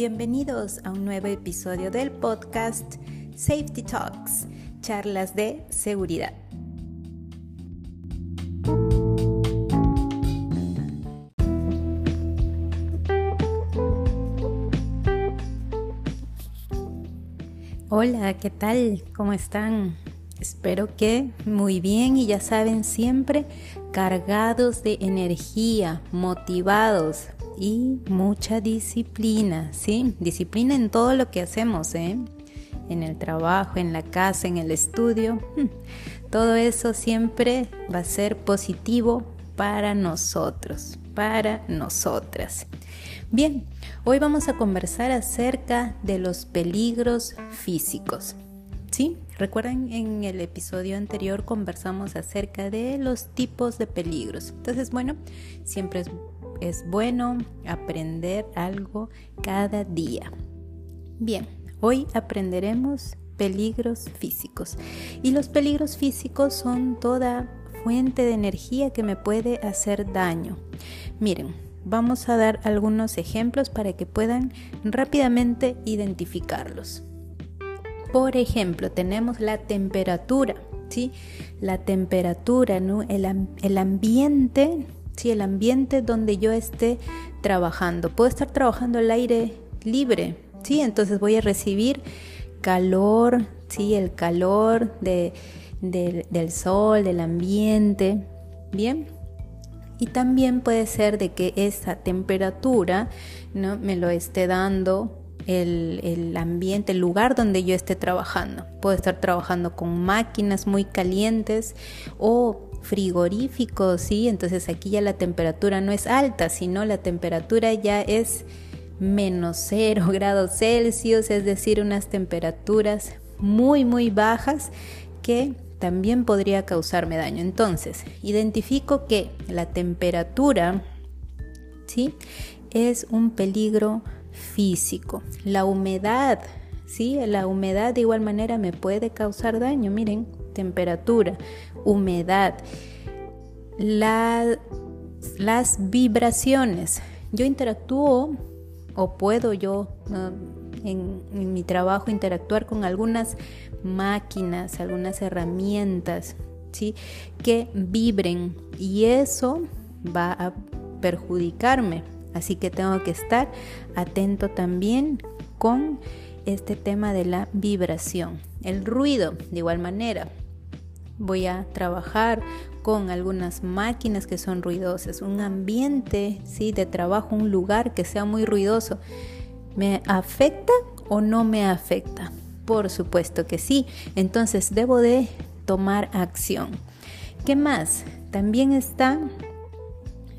Bienvenidos a un nuevo episodio del podcast Safety Talks, charlas de seguridad. Hola, ¿qué tal? ¿Cómo están? Espero que muy bien y ya saben, siempre cargados de energía, motivados y mucha disciplina, ¿sí? Disciplina en todo lo que hacemos, ¿eh? En el trabajo, en la casa, en el estudio. Todo eso siempre va a ser positivo para nosotros, para nosotras. Bien, hoy vamos a conversar acerca de los peligros físicos. ¿Sí? Recuerden en el episodio anterior conversamos acerca de los tipos de peligros. Entonces, bueno, siempre es, es bueno aprender algo cada día. Bien, hoy aprenderemos peligros físicos. Y los peligros físicos son toda fuente de energía que me puede hacer daño. Miren, vamos a dar algunos ejemplos para que puedan rápidamente identificarlos. Por ejemplo, tenemos la temperatura, ¿sí? La temperatura, ¿no? El, el ambiente, ¿sí? El ambiente donde yo esté trabajando. Puedo estar trabajando al aire libre, ¿sí? Entonces voy a recibir calor, ¿sí? El calor de, del sol, del ambiente, ¿bien? Y también puede ser de que esa temperatura, ¿no? Me lo esté dando el, ambiente, el lugar donde yo esté trabajando. Puedo estar trabajando con máquinas muy calientes o frigoríficos, ¿sí? Entonces aquí ya la temperatura no es alta, sino la temperatura ya es menos 0 grados Celsius, es decir, unas temperaturas muy, muy bajas que también podría causarme daño. Entonces, identifico que la temperatura, ¿sí? Es un peligro físico. La humedad, ¿sí? La humedad de igual manera me puede causar daño. Miren, temperatura, humedad, las vibraciones. Yo interactúo o puedo yo en, en mi trabajo interactuar con algunas máquinas, algunas herramientas, ¿sí? Que vibren y eso va a perjudicarme Así que tengo que estar atento también con este tema de la vibración. El ruido, de igual manera. Voy a trabajar con algunas máquinas que son ruidosas, un ambiente ¿sí? de trabajo, un lugar que sea muy ruidoso. ¿Me afecta o no me afecta? Por supuesto que sí. Entonces debo de tomar acción. ¿Qué más? También está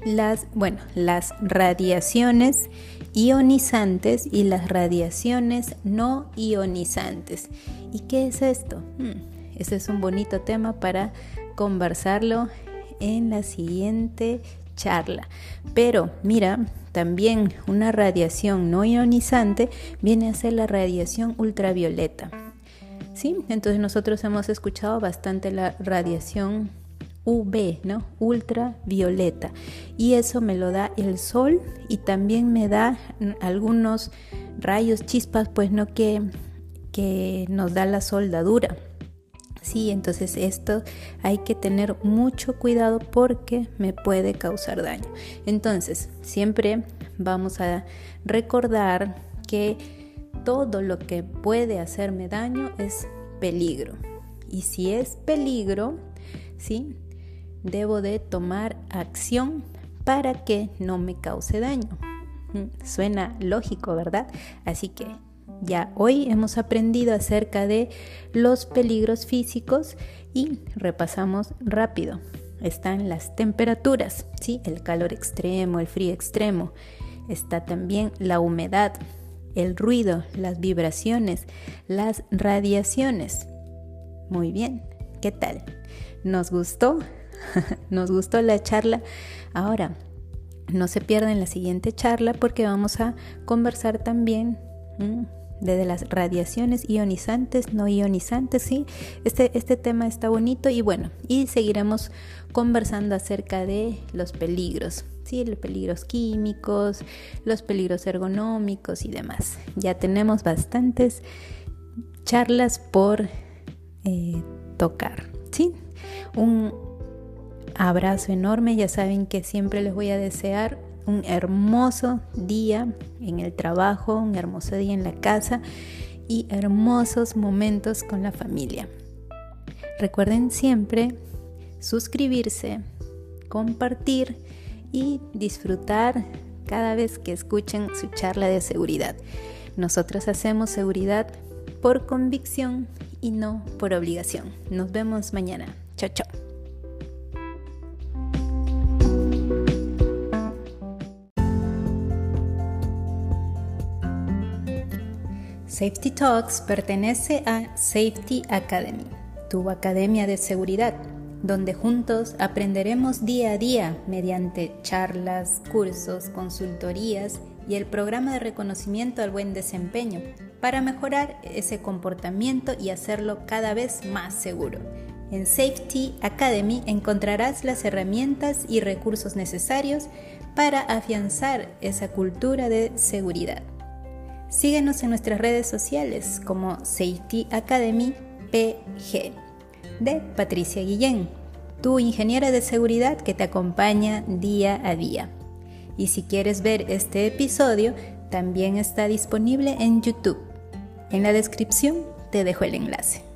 las, bueno, las radiaciones ionizantes y las radiaciones no ionizantes. ¿Y qué es esto? Hmm, ese es un bonito tema para conversarlo en la siguiente charla. Pero mira, también una radiación no ionizante viene a ser la radiación ultravioleta. ¿Sí? Entonces nosotros hemos escuchado bastante la radiación UV, ¿no? Ultravioleta. Y eso me lo da el sol y también me da algunos rayos, chispas, pues no que, que nos da la soldadura. Sí, entonces esto hay que tener mucho cuidado porque me puede causar daño. Entonces, siempre vamos a recordar que todo lo que puede hacerme daño es peligro. Y si es peligro, ¿sí? debo de tomar acción para que no me cause daño. Suena lógico, ¿verdad? Así que ya hoy hemos aprendido acerca de los peligros físicos y repasamos rápido. Están las temperaturas, ¿sí? el calor extremo, el frío extremo. Está también la humedad, el ruido, las vibraciones, las radiaciones. Muy bien, ¿qué tal? ¿Nos gustó? Nos gustó la charla. Ahora, no se pierdan la siguiente charla porque vamos a conversar también de las radiaciones ionizantes, no ionizantes, ¿sí? Este, este tema está bonito y bueno, y seguiremos conversando acerca de los peligros. ¿sí? los peligros químicos, los peligros ergonómicos y demás. Ya tenemos bastantes charlas por eh, tocar. ¿sí? Un abrazo enorme, ya saben que siempre les voy a desear un hermoso día en el trabajo, un hermoso día en la casa y hermosos momentos con la familia. Recuerden siempre suscribirse, compartir y disfrutar cada vez que escuchen su charla de seguridad. Nosotros hacemos seguridad por convicción y no por obligación. Nos vemos mañana. Chao, chao. Safety Talks pertenece a Safety Academy, tu academia de seguridad, donde juntos aprenderemos día a día mediante charlas, cursos, consultorías y el programa de reconocimiento al buen desempeño para mejorar ese comportamiento y hacerlo cada vez más seguro. En Safety Academy encontrarás las herramientas y recursos necesarios para afianzar esa cultura de seguridad. Síguenos en nuestras redes sociales como Safety Academy PG de Patricia Guillén, tu ingeniera de seguridad que te acompaña día a día. Y si quieres ver este episodio, también está disponible en YouTube. En la descripción te dejo el enlace.